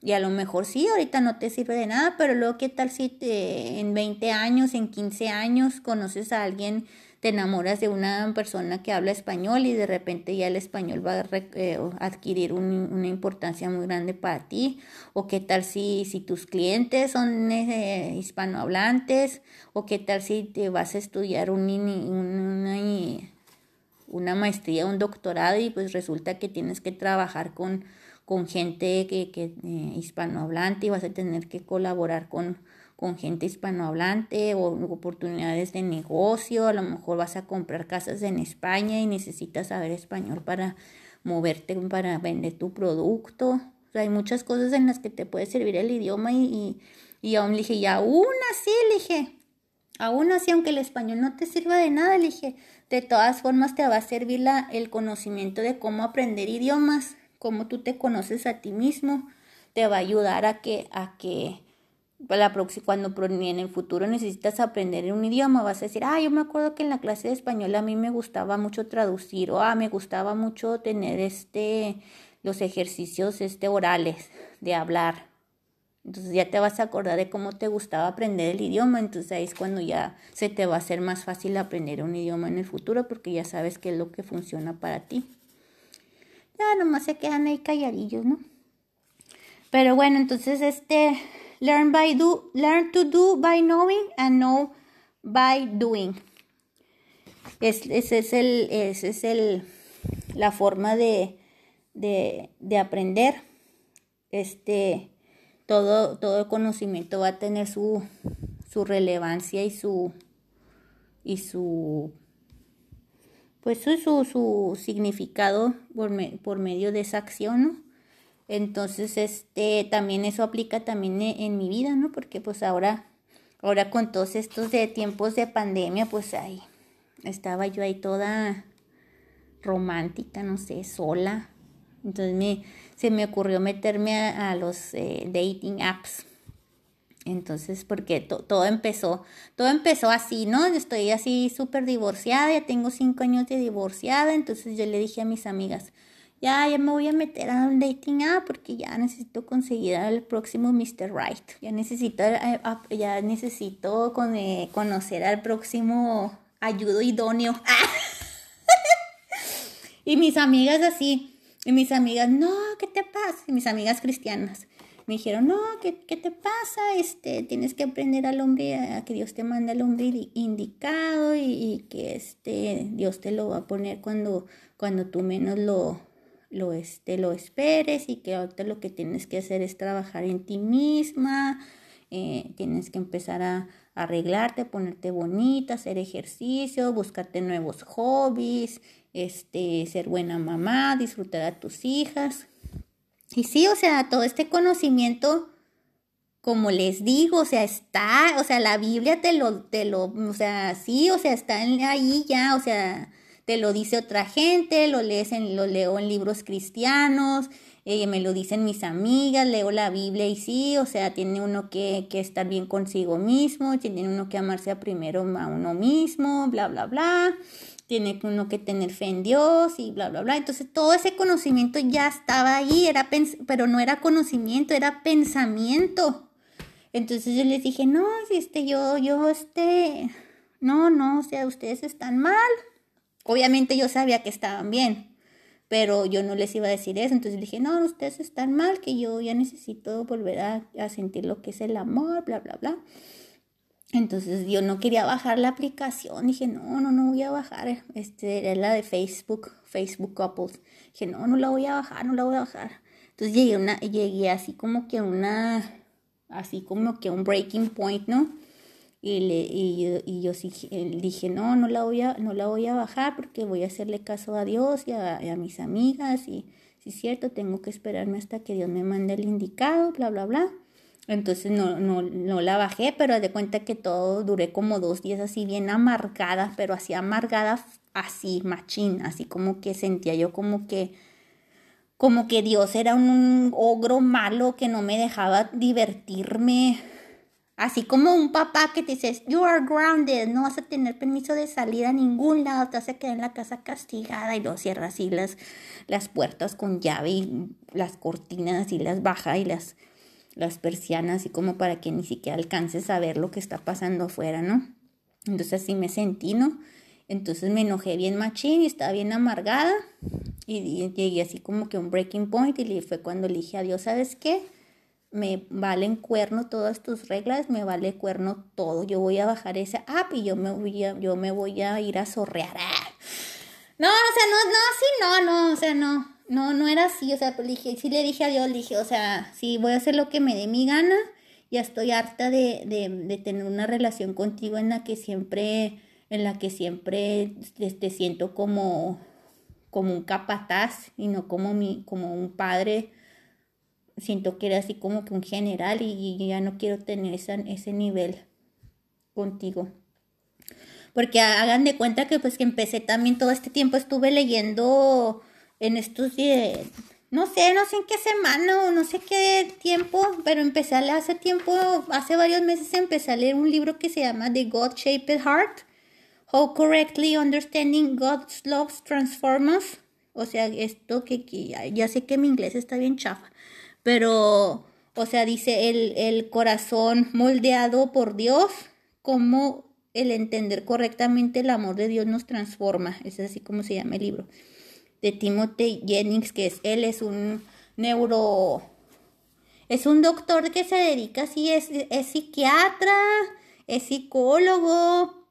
y a lo mejor sí, ahorita no te sirve de nada, pero luego qué tal si te, en 20 años, en 15 años conoces a alguien, te enamoras de una persona que habla español y de repente ya el español va a eh, adquirir una importancia muy grande para ti. O qué tal si, si tus clientes son eh, hispanohablantes, o qué tal si te vas a estudiar un, una, una maestría, un doctorado y pues resulta que tienes que trabajar con con gente que, que eh, hispanohablante y vas a tener que colaborar con, con gente hispanohablante o oportunidades de negocio, a lo mejor vas a comprar casas en España y necesitas saber español para moverte, para vender tu producto. O sea, hay muchas cosas en las que te puede servir el idioma y, y, aún le dije, y aún así, dije, aún así, aunque el español no te sirva de nada, dije, de todas formas te va a servir la, el conocimiento de cómo aprender idiomas cómo tú te conoces a ti mismo, te va a ayudar a que, a que la próxima, cuando en el futuro necesitas aprender un idioma, vas a decir, ah, yo me acuerdo que en la clase de español a mí me gustaba mucho traducir, o ah, me gustaba mucho tener este, los ejercicios este, orales de hablar. Entonces ya te vas a acordar de cómo te gustaba aprender el idioma, entonces ahí es cuando ya se te va a hacer más fácil aprender un idioma en el futuro porque ya sabes qué es lo que funciona para ti ya nomás se quedan ahí calladillos, ¿no? Pero bueno, entonces este, learn by do, learn to do by knowing and know by doing. Es, ese es el, ese es el, la forma de, de, de aprender. Este, todo, todo conocimiento va a tener su, su relevancia y su, y su pues su, su significado por, por, medio de esa acción. Entonces, este, también eso aplica también e, en, mi vida, ¿no? Porque pues ahora, ahora con todos estos de tiempos de pandemia, pues ahí estaba yo ahí toda romántica, no sé, sola. Entonces me, se me ocurrió meterme a, los eh, dating apps entonces, porque todo empezó, todo empezó así, ¿no? Estoy así súper divorciada, ya tengo cinco años de divorciada, entonces yo le dije a mis amigas, ya, ya me voy a meter a un dating app porque ya necesito conseguir al próximo Mr. Right, ya necesito, eh, ya necesito eh, conocer al próximo ayudo idóneo. y mis amigas así, y mis amigas, no, ¿qué te pasa? Y mis amigas cristianas me dijeron, no, ¿qué, ¿qué, te pasa? Este, tienes que aprender al hombre, a que Dios te manda al hombre indicado y, que este, Dios te lo va a poner cuando, cuando tú menos lo, lo, este, lo esperes y que ahorita lo que tienes que hacer es trabajar en ti misma, eh, tienes que empezar a arreglarte, ponerte bonita, hacer ejercicio, buscarte nuevos hobbies, este, ser buena mamá, disfrutar a tus hijas. Y sí, o sea, todo este conocimiento, como les digo, o sea, está, o sea, la Biblia te lo, te lo, o sea, sí, o sea, está ahí ya, o sea, te lo dice otra gente, lo lees en, lo leo en libros cristianos, eh, me lo dicen mis amigas, leo la Biblia y sí, o sea, tiene uno que, que estar bien consigo mismo, tiene uno que amarse a primero a uno mismo, bla, bla, bla tiene uno que tener fe en Dios y bla, bla, bla. Entonces todo ese conocimiento ya estaba ahí, era pero no era conocimiento, era pensamiento. Entonces yo les dije, no, este, yo, yo, este, no, no, o sea, ustedes están mal. Obviamente yo sabía que estaban bien, pero yo no les iba a decir eso. Entonces dije, no, ustedes están mal, que yo ya necesito volver a sentir lo que es el amor, bla, bla, bla. Entonces yo no quería bajar la aplicación, dije, no, no, no voy a bajar, este era la de Facebook, Facebook Couples. Dije, no, no la voy a bajar, no la voy a bajar. Entonces llegué, una, llegué así como que una, así como que un breaking point, ¿no? Y, le, y, yo, sí, dije, no, no la, voy a, no la voy a bajar porque voy a hacerle caso a Dios y a, a mis amigas y si es cierto, tengo que esperarme hasta que Dios me mande el indicado, bla, bla, bla. Entonces no, no, no la bajé, pero de cuenta que todo duré como dos días así bien amargada, pero así amargada, así machín, así como que sentía yo como que, como que Dios era un, ogro malo que no me dejaba divertirme. Así como un papá que te dice, you are grounded, no vas a tener permiso de salir a ningún lado, te vas a quedar en la casa castigada y lo cierra así las, las puertas con llave y las cortinas y las baja y las las persianas, y como para que ni siquiera alcances a ver lo que está pasando afuera, ¿no? Entonces así me sentí, ¿no? Entonces me enojé bien machín y estaba bien amargada y, llegué así como que un breaking point y fue cuando le dije a Dios, ¿sabes qué? Me valen cuerno todas tus reglas, me vale cuerno todo. Yo voy a bajar esa app y yo me voy a, yo me voy a ir a zorrear. ¡Ah! No, o sea, no, no, sí, no, no, o sea, no. No, no era así, o sea, pues dije, sí le dije a Dios, le dije, o sea, sí, voy a hacer lo que me dé mi gana, ya estoy harta de, de, de tener una relación contigo en la que siempre, en la que siempre te, siento como, como un capataz y no como, mi, como un padre, siento que era así como que un general y, ya no quiero tener esa, ese nivel contigo. Porque hagan de cuenta que pues que empecé también todo este tiempo estuve leyendo en estos días, no sé, no sé en qué semana o no sé qué tiempo, pero empecé a leer hace tiempo, hace varios meses empecé a leer un libro que se llama The God Shaped Heart, How Correctly Understanding God's Love Transforms. O sea, esto que, ya, sé que mi inglés está bien chafa, pero, o sea, dice el, el corazón moldeado por Dios, como el entender correctamente el amor de Dios nos transforma. Es así como se llama el libro de Timothy Jennings, que es él es un neuro es un doctor que se dedica así, es, es psiquiatra, es psicólogo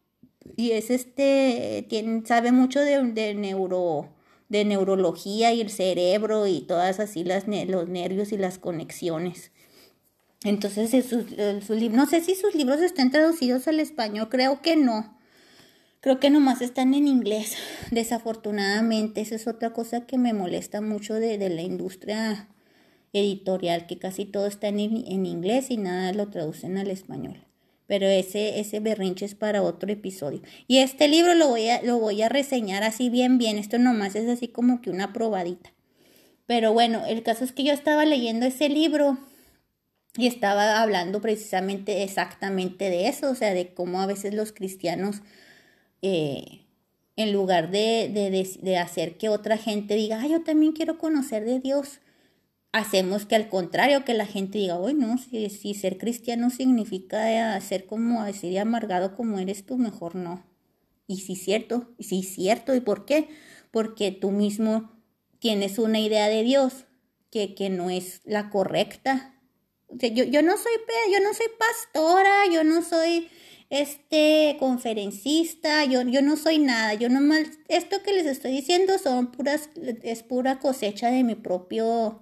y es este, tiene, sabe mucho de, de, neuro, de neurología y el cerebro y todas así las, los nervios y las conexiones. Entonces, su, su, no sé si sus libros están traducidos al español, creo que no. Creo que nomás están en inglés, desafortunadamente. Esa es otra cosa que me molesta mucho de, la industria editorial, que casi todo está en, en, inglés y nada lo traducen al español. Pero ese, ese berrinche es para otro episodio. Y este libro lo voy, a, lo voy a reseñar así bien, bien. Esto nomás es así como que una probadita. Pero bueno, el caso es que yo estaba leyendo ese libro y estaba hablando precisamente exactamente de eso, o sea, de cómo a veces los cristianos eh, en lugar de, de, hacer que otra gente diga, yo también quiero conocer de Dios, hacemos que al contrario, que la gente diga, bueno, si, si ser cristiano significa ser como decir amargado como eres tú, mejor no. Y es cierto, y es cierto, ¿y por qué? Porque tú mismo tienes una idea de Dios que, que no es la correcta. yo, yo, no soy, yo no soy pastora, yo no soy este conferencista, yo, yo no soy nada, yo nomás, esto que les estoy diciendo son puras, es pura cosecha de mi propio,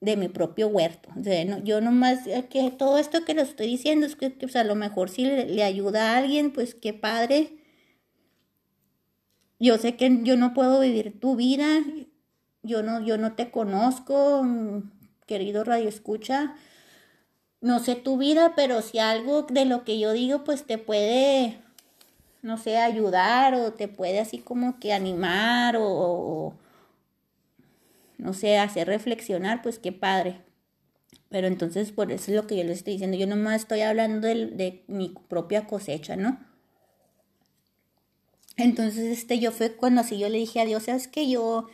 de mi propio huerto. O sea, no, yo nomás, eh, que todo esto que les estoy diciendo es que, pues, a lo mejor si le, ayuda a alguien, pues qué padre. Yo sé que yo no puedo vivir tu vida, yo no, yo no te conozco, querido Radio Escucha no sé tu vida, pero si algo de lo que yo digo, pues te puede, no sé, ayudar o te puede así como que animar o, no sé, hacer reflexionar, pues qué padre. Pero entonces por eso es lo que yo les estoy diciendo. Yo nomás estoy hablando de, mi propia cosecha, ¿no? Entonces, este, yo fue cuando así yo le dije a Dios, sabes que yo,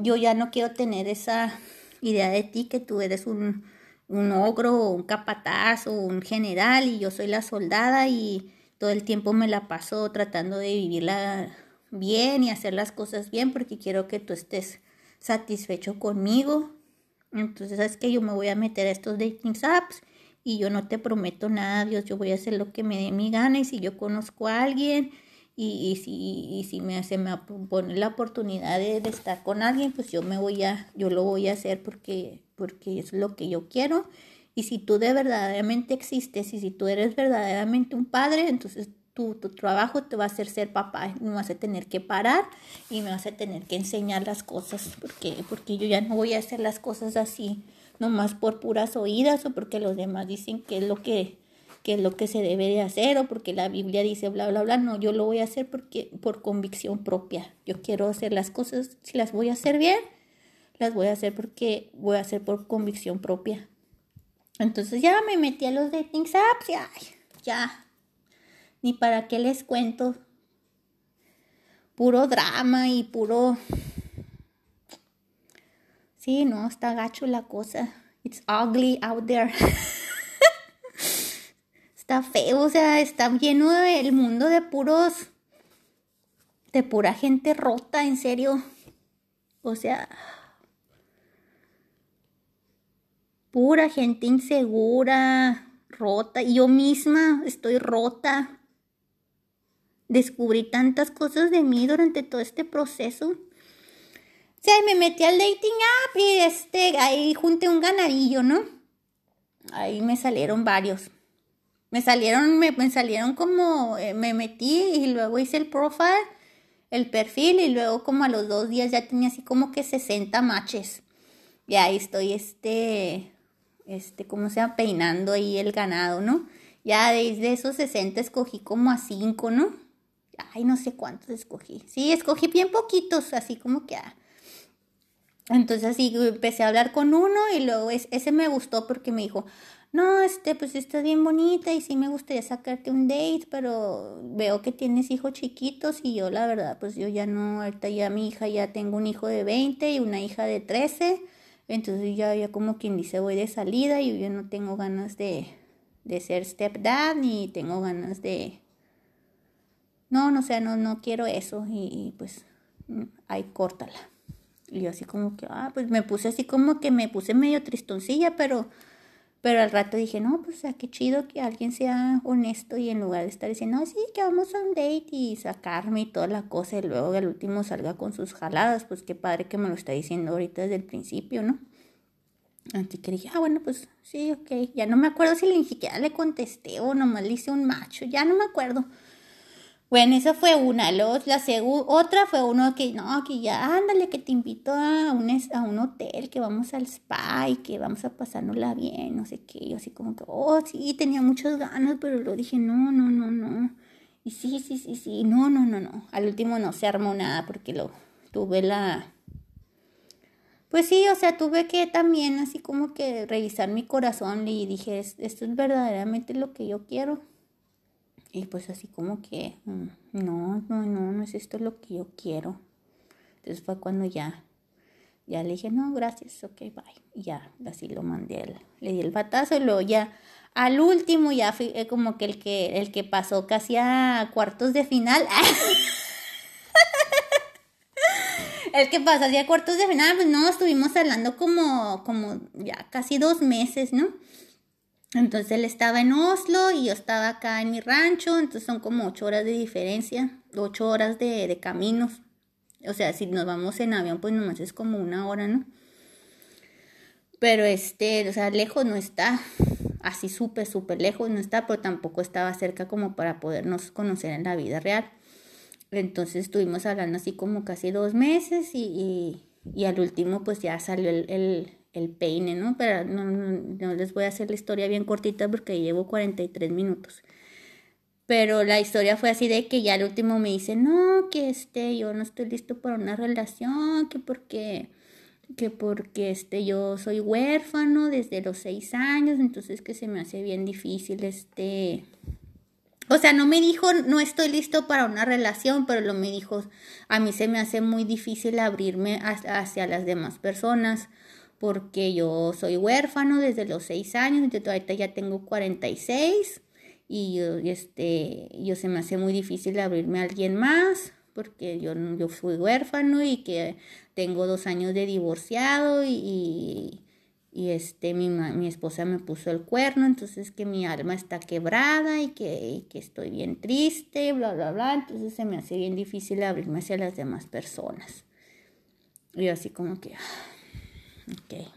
yo ya no quiero tener esa idea de ti, que tú eres un, un ogro, un capataz o un general y yo soy la soldada y todo el tiempo me la paso tratando de vivirla bien y hacer las cosas bien porque quiero que tú estés satisfecho conmigo. Entonces es que yo me voy a meter a estos dating apps y yo no te prometo nada, Dios, yo voy a hacer lo que me dé mi gana y si yo conozco a alguien y, y si, y si me, se me pone la oportunidad de, de, estar con alguien, pues yo me voy a, yo lo voy a hacer porque, porque es lo que yo quiero. Y si tú de verdaderamente existes y si tú eres verdaderamente un padre, entonces tu, tu trabajo te va a hacer ser papá. Me vas a tener que parar y me vas a tener que enseñar las cosas porque, porque yo ya no voy a hacer las cosas así nomás por puras oídas o porque los demás dicen que es lo que, que es lo que se debe de hacer o porque la Biblia dice bla bla bla. No, yo lo voy a hacer porque por convicción propia. Yo quiero hacer las cosas, si las voy a hacer bien, las voy a hacer porque voy a hacer por convicción propia. Entonces ya me metí a los dating apps y ay, ya, ni para qué les cuento. Puro drama y puro Sí, no, está gacho la cosa. It's ugly out there. está feo, o sea, está lleno el mundo de puros. de pura gente rota, en serio. O sea. Pura gente insegura, rota. Yo misma estoy rota. Descubrí tantas cosas de mí durante todo este proceso. O sea, me metí al dating app y este, ahí junté un ganadillo, ¿no? Ahí me salieron varios. Me salieron, me, salieron como, eh, me metí y luego hice el profile, el perfil y luego como a los dos días ya tenía así como que 60 matches. Y ahí estoy, este, este, ¿cómo se llama? Peinando ahí el ganado, ¿no? Ya desde esos 60 escogí como a 5, ¿no? Ay, no sé cuántos escogí. Sí, escogí bien poquitos, así como que... a entonces así empecé a hablar con uno y luego ese me gustó porque me dijo, no, este, pues estás bien bonita y sí me gustaría sacarte un date, pero veo que tienes hijos chiquitos y yo la verdad, pues yo ya no, ahorita ya mi hija ya tengo un hijo de 20 y una hija de 13, entonces ya, ya como quien dice voy de salida y yo no tengo ganas de, de ser stepdad ni tengo ganas de... No, no, o sea, no, no quiero eso y, y pues ahí córtala. Y yo así como que, ah, pues me puse así como que me puse medio tristoncilla, pero, pero al rato dije, no, pues, qué chido que alguien sea honesto y en lugar de estar diciendo, no, sí, que vamos a un date y sacarme y toda la cosa y luego al último salga con sus jaladas, pues qué padre que me lo está diciendo ahorita desde el principio, ¿no? Así que dije, ah, bueno, pues sí, ok. Ya no me acuerdo si ni siquiera le contesté o nomás le hice un macho, ya no me acuerdo. Bueno, esa fue una. Luego la otra fue uno que, no, que ya, ándale, que te invito a un, a un hotel, que vamos al spa y que vamos a pasárnosla bien, no sé qué. Yo así como que, oh, sí, tenía muchas ganas, pero lo dije, no, no, no, no. Y sí, sí, sí, sí, no, no, no, no. Al último no se armó nada porque lo tuve la... Pues sí, o sea, tuve que también así como que revisar mi corazón y dije, esto es verdaderamente lo que yo quiero y pues así como que, mm, no, no, no, no es esto lo que yo quiero. Entonces fue cuando ya, ya le dije, no, gracias, ok, bye. Y ya, así lo mandé, le di el batazo y luego ya, al último ya fui eh, como que el que, el que pasó casi a cuartos de final. el que pasó hacia cuartos de final, pues no, estuvimos hablando como, como ya casi dos meses, ¿no? Entonces él estaba en Oslo y yo estaba acá en mi rancho, entonces son como ocho horas de diferencia, ocho horas de, de caminos. O sea, si nos vamos en avión, pues nomás es como una hora, ¿no? Pero este, o sea, lejos no está, así súper, súper lejos no está, pero tampoco estaba cerca como para podernos conocer en la vida real. Entonces estuvimos hablando así como casi dos meses y, y, al último pues ya salió el el peine, ¿no? Pero no, no, les voy a hacer la historia bien cortita porque llevo 43 minutos. Pero la historia fue así de que ya al último me dice, no, que este, yo no estoy listo para una relación, que porque, que porque este, yo soy huérfano desde los seis años, entonces que se me hace bien difícil este... O sea, no me dijo, no estoy listo para una relación, pero lo me dijo, a mí se me hace muy difícil abrirme hacia las demás personas porque yo soy huérfano desde los 6 años, entonces ahorita ya tengo 46 y yo, este, yo se me hace muy difícil abrirme a alguien más porque yo, yo fui huérfano y que tengo dos años de divorciado y, y este, mi, mi esposa me puso el cuerno, entonces que mi alma está quebrada y que, que estoy bien triste, bla, bla, bla, entonces se me hace bien difícil abrirme hacia las demás personas. Y así como que, ah, ok.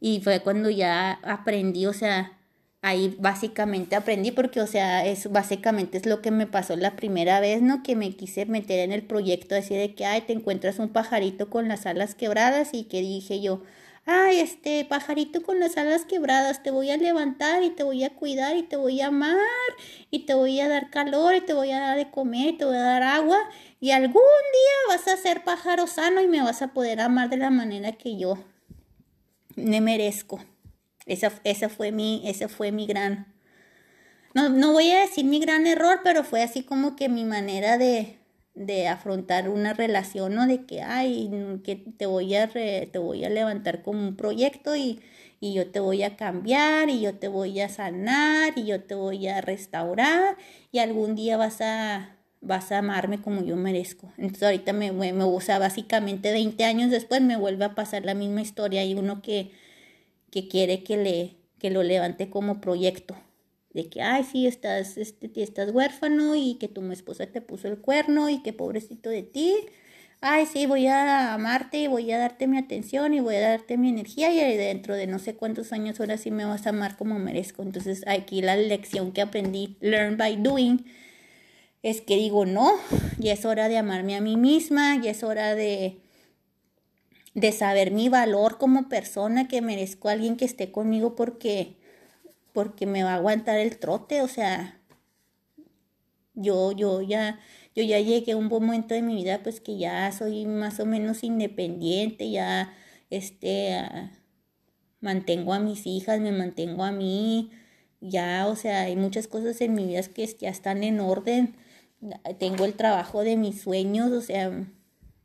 Y fue cuando ya aprendí, o sea, ahí básicamente aprendí porque, o sea, es básicamente es lo que me pasó la primera vez, ¿no? Que me quise meter en el proyecto así de que, ay, te encuentras un pajarito con las alas quebradas y que dije yo, ay, este pajarito con las alas quebradas, te voy a levantar y te voy a cuidar y te voy a amar y te voy a dar calor y te voy a dar de comer y te voy a dar agua y algún día vas a ser pájaro sano y me vas a poder amar de la manera que yo me merezco. Esa, esa fue mi, ese fue mi gran, no, no voy a decir mi gran error, pero fue así como que mi manera de, de afrontar una relación, ¿no? De que, ay, que te voy a, te voy a levantar como un proyecto y, y yo te voy a cambiar y yo te voy a sanar y yo te voy a restaurar y algún día vas a, vas a amarme como yo merezco. Entonces ahorita me, me, me usa básicamente 20 años después me vuelve a pasar la misma historia y uno que, que quiere que, le, que lo levante como proyecto de que, ay, sí, estás, este, estás huérfano y que tu esposa te puso el cuerno y que pobrecito de ti. Ay, sí, voy a amarte y voy a darte mi atención y voy a darte mi energía y dentro de no sé cuántos años ahora sí me vas a amar como merezco. Entonces aquí la lección que aprendí, learn by doing, es que digo, no, ya es hora de amarme a mí misma, ya es hora de, de saber mi valor como persona, que merezco a alguien que esté conmigo porque porque me va a aguantar el trote, o sea, yo, yo ya, yo ya llegué a un momento de mi vida, pues que ya soy más o menos independiente, ya, este, mantengo a mis hijas, me mantengo a mí, ya, o sea, hay muchas cosas en mi vida que ya están en orden, tengo el trabajo de mis sueños, o sea,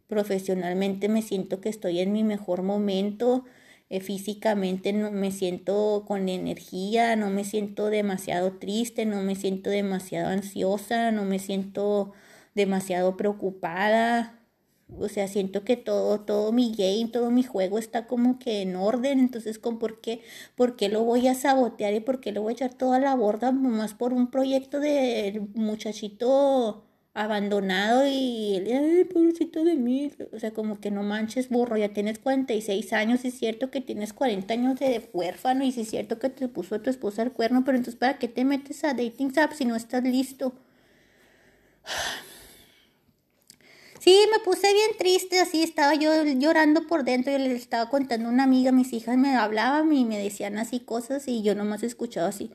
profesionalmente me siento que estoy en mi mejor momento, eh, físicamente no me siento con energía, no me siento demasiado triste, no me siento demasiado ansiosa, no me siento demasiado preocupada. O sea, siento que todo, todo mi game, todo mi juego está como que en orden. Entonces, ¿con por qué, por qué lo voy a sabotear y por qué lo voy a echar toda la borda más por un proyecto de muchachito abandonado y, ay, pobrecito de mí, o sea, como que no manches, burro, ya tienes 46 años, es cierto que tienes 40 años de huérfano y si es cierto que te puso tu esposa el cuerno, pero entonces ¿para qué te metes a dating apps si no estás listo? Sí, me puse bien triste, así estaba yo llorando por dentro, yo les estaba contando a una amiga, mis hijas me hablaban y me decían así cosas y yo nomás escuchaba así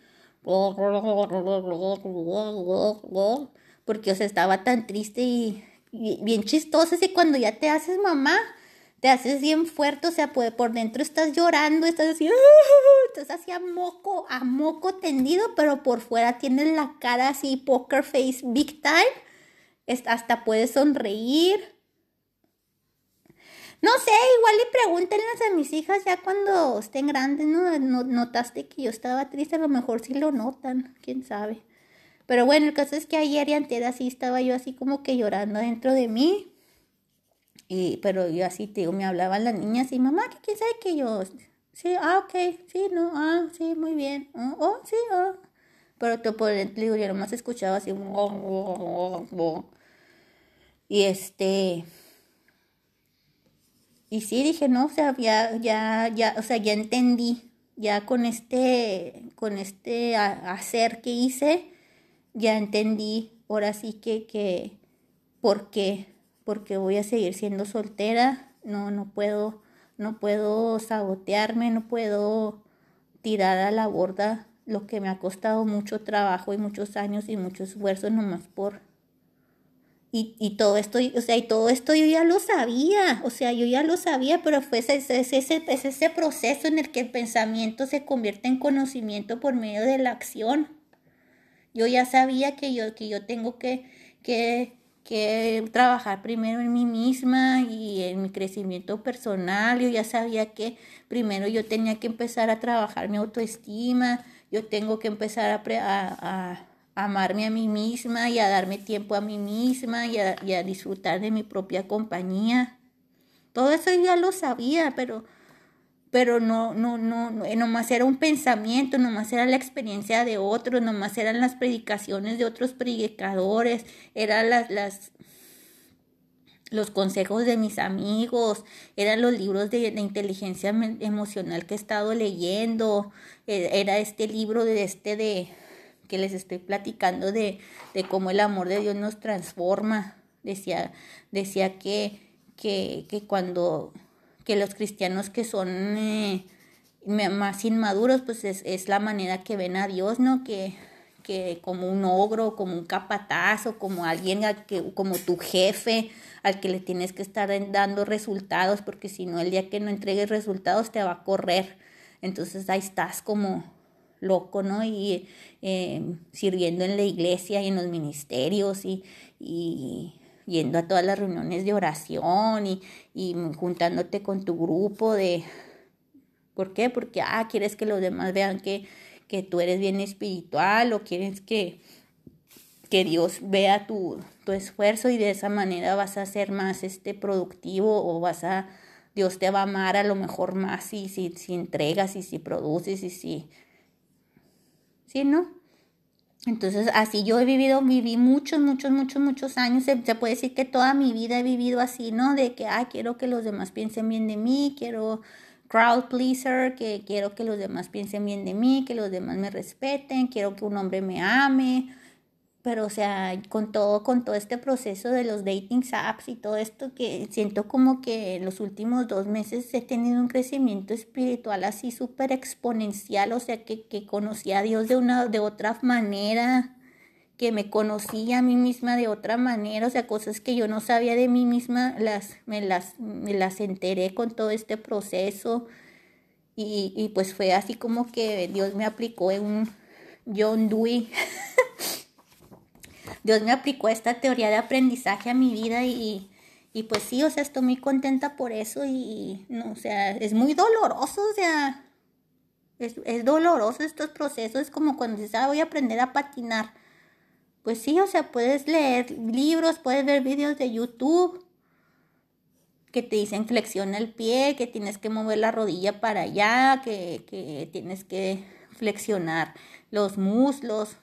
porque, o sea, estaba tan triste y, bien chistoso, y cuando ya te haces mamá, te haces bien fuerte, o sea, pues, por dentro estás llorando, estás así, estás así a moco, a moco tendido, pero por fuera tienes la cara así, poker face big time, hasta puedes sonreír. No sé, igual y pregúntenles a mis hijas ya cuando estén grandes, ¿no? Notaste que yo estaba triste, a lo mejor sí lo notan, quién sabe. Pero bueno, el caso es que ayer y antes así estaba yo así como que llorando dentro de mí. Y, pero yo así, te digo, me hablaban las niñas y mamá, que quién sabe que yo, sí, ah, ok, sí, no, ah, sí, muy bien, oh, oh sí, oh. Pero te por digo, yo nomás escuchaba así, y este, y sí, dije, no, o sea, ya, ya, o sea, ya entendí, ya con este, con este hacer que hice, ya entendí, ahora sí que, que, ¿por qué? Porque voy a seguir siendo soltera, no, no puedo, no puedo sabotearme, no puedo tirar a la borda lo que me ha costado mucho trabajo y muchos años y mucho esfuerzo nomás por... Y, y todo esto, o sea, y todo esto yo ya lo sabía, o sea, yo ya lo sabía, pero fue ese, ese, ese, ese proceso en el que el pensamiento se convierte en conocimiento por medio de la acción. Yo ya sabía que yo, que yo tengo que, que, que trabajar primero en mí misma y en mi crecimiento personal. Yo ya sabía que primero yo tenía que empezar a trabajar mi autoestima. Yo tengo que empezar a, a, amarme a mí misma y a darme tiempo a mí misma y a, y a disfrutar de mi propia compañía. Todo eso ya lo sabía, pero pero no, no, no, no, nomás era un pensamiento, nomás era la experiencia de otros, nomás eran las predicaciones de otros predicadores, eran las, las, los consejos de mis amigos, eran los libros de, de inteligencia emocional que he estado leyendo, e, era este libro de este de que les estoy platicando de, de cómo el amor de Dios nos transforma. Decía, decía que, que, que cuando que los cristianos que son eh, más inmaduros, pues es, es, la manera que ven a Dios, ¿no? Que, que como un ogro, como un capatazo, como alguien, que, como tu jefe, al que le tienes que estar dando resultados, porque si no, el día que no entregues resultados te va a correr. Entonces ahí estás como loco, ¿no? Y eh, sirviendo en la iglesia y en los ministerios y, y yendo a todas las reuniones de oración y, y juntándote con tu grupo de... ¿Por qué? Porque, ah, quieres que los demás vean que, que tú eres bien espiritual o quieres que, que Dios vea tu, tu esfuerzo y de esa manera vas a ser más este, productivo o vas a, Dios te va a amar a lo mejor más si, si, si entregas y si produces y si, ¿sí, no? Entonces, así yo he vivido, viví muchos, muchos, muchos, muchos años. Se, puede decir que toda mi vida he vivido así, ¿no? De que, ah, quiero que los demás piensen bien de mí, quiero crowd pleaser, que quiero que los demás piensen bien de mí, que los demás me respeten, quiero que un hombre me ame, pero o sea, con todo, con todo este proceso de los dating apps y todo esto que siento como que en los últimos dos meses he tenido un crecimiento espiritual así súper exponencial, o sea, que, que conocí a Dios de una, de otra manera, que me conocí a mí misma de otra manera, o sea, cosas que yo no sabía de mí misma, las, me las, me las enteré con todo este proceso. Y, y pues fue así como que Dios me aplicó en un John Dewey Dios me aplicó esta teoría de aprendizaje a mi vida y, y pues sí, o sea, estoy muy contenta por eso y, no, o sea, es muy doloroso, o sea, es, es doloroso estos procesos, es como cuando dices, ah, voy a aprender a patinar. Pues sí, o sea, puedes leer libros, puedes ver videos de YouTube que te dicen flexiona el pie, que tienes que mover la rodilla para allá, que, que tienes que flexionar los muslos,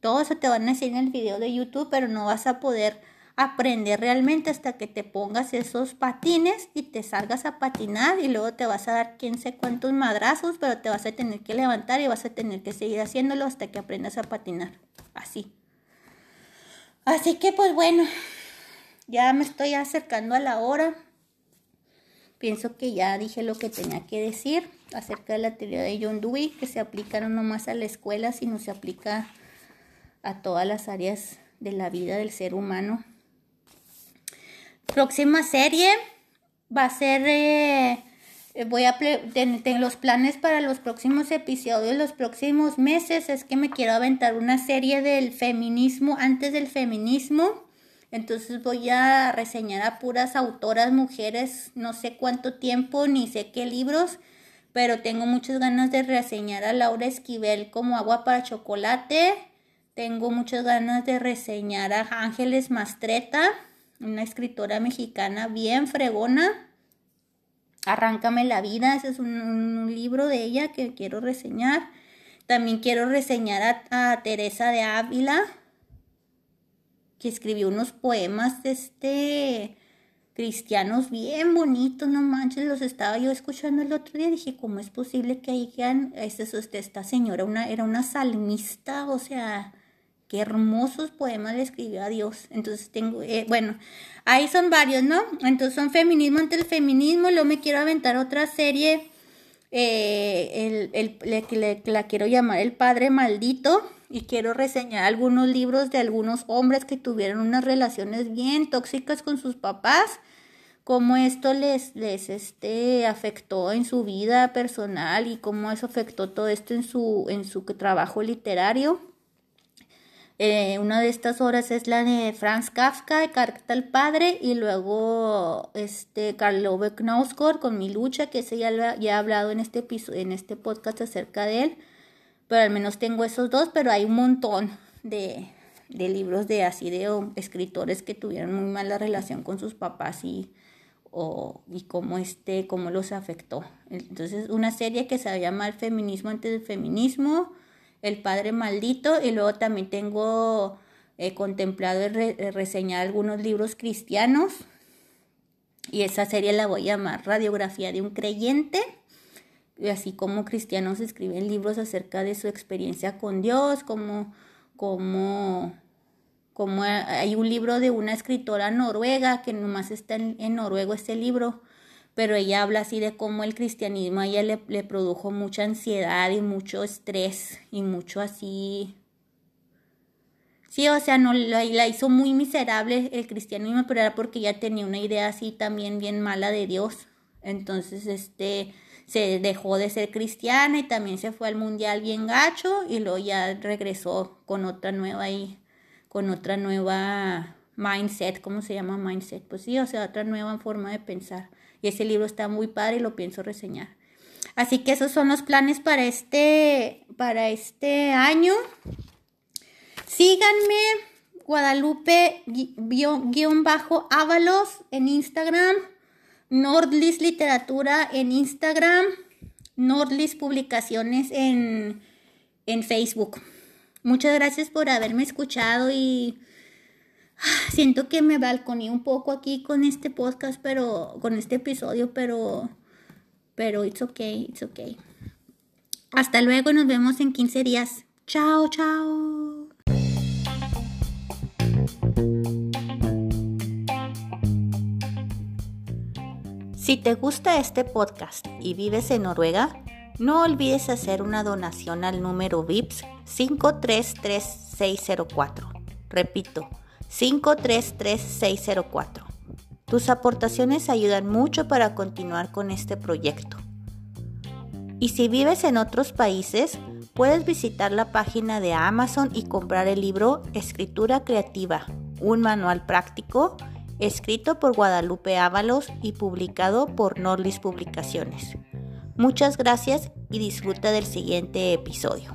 todo eso te van a decir en el video de YouTube, pero no vas a poder aprender realmente hasta que te pongas esos patines y te salgas a patinar y luego te vas a dar quién sé cuántos madrazos, pero te vas a tener que levantar y vas a tener que seguir haciéndolo hasta que aprendas a patinar. Así. Así que pues bueno, ya me estoy acercando a la hora. Pienso que ya dije lo que tenía que decir acerca de la teoría de John Dewey, que se aplica no nomás a la escuela, sino se aplica a todas las áreas de la vida del ser humano. Próxima serie va a ser, eh, voy a tener los planes para los próximos episodios, los próximos meses, es que me quiero aventar una serie del feminismo, antes del feminismo. Entonces voy a reseñar a puras autoras, mujeres, no sé cuánto tiempo, ni sé qué libros, pero tengo muchas ganas de reseñar a Laura Esquivel como agua para chocolate, tengo muchas ganas de reseñar a Ángeles Mastreta, una escritora mexicana bien fregona. Arráncame la vida, ese es un, libro de ella que quiero reseñar. También quiero reseñar a, Teresa de Ávila, que escribió unos poemas este cristianos bien bonitos, no manches, los estaba yo escuchando el otro día, dije, ¿cómo es posible que hayan, esta señora una, era una salmista, o sea, qué hermosos poemas le escribió a Dios. Entonces tengo, eh, bueno, ahí son varios, ¿no? Entonces son feminismo ante el feminismo, luego me quiero aventar otra serie, eh, el, el, la quiero llamar El Padre Maldito, y quiero reseñar algunos libros de algunos hombres que tuvieron unas relaciones bien tóxicas con sus papás, cómo esto les, les este, afectó en su vida personal y cómo eso afectó todo esto en su, en su trabajo literario. Eh, una de estas obras es la de Franz Kafka, de Carta al Padre, y luego este Karl Ove Knausgård con Mi Lucha, que ese ya, ya he hablado en este, episodio, en este podcast acerca de él, pero al menos tengo esos dos, pero hay un montón de, de libros de así de escritores que tuvieron muy mala relación con sus papás y o, y cómo, este, cómo los afectó. Entonces, una serie que se llama El feminismo antes del feminismo, El padre maldito, y luego también tengo eh, contemplado reseñar algunos libros cristianos, y esa serie la voy a llamar Radiografía de un creyente, y así como cristianos escriben libros acerca de su experiencia con Dios, como, como como hay un libro de una escritora noruega que nomás está en, noruego este libro, pero ella habla así de cómo el cristianismo a ella le, produjo mucha ansiedad y mucho estrés y mucho así. Sí, o sea, no la, la hizo muy miserable el cristianismo, pero era porque ella tenía una idea así también bien mala de Dios. Entonces, este, se dejó de ser cristiana y también se fue al mundial bien gacho y luego ya regresó con otra nueva y con otra nueva mindset, ¿cómo se llama mindset? Pues sí, o sea, otra nueva forma de pensar. Y ese libro está muy padre y lo pienso reseñar. Así que esos son los planes para este, para este año. Síganme, Guadalupe-Ábalos en Instagram, Nordlist Literatura en Instagram, Nordlist Publicaciones en, en Facebook. Muchas gracias por haberme escuchado y siento que me balconé un poco aquí con este podcast, pero con este episodio, pero pero it's okay, it's okay. Hasta luego, nos vemos en 15 días. Chao, chao. Si te gusta este podcast y vives en Noruega, no olvides hacer una donación al número VIPS 533604. Repito, 533604. Tus aportaciones ayudan mucho para continuar con este proyecto. Y si vives en otros países, puedes visitar la página de Amazon y comprar el libro Escritura Creativa, un manual práctico escrito por Guadalupe Ábalos y publicado por Norlis Publicaciones. Muchas gracias y disfruta del siguiente episodio.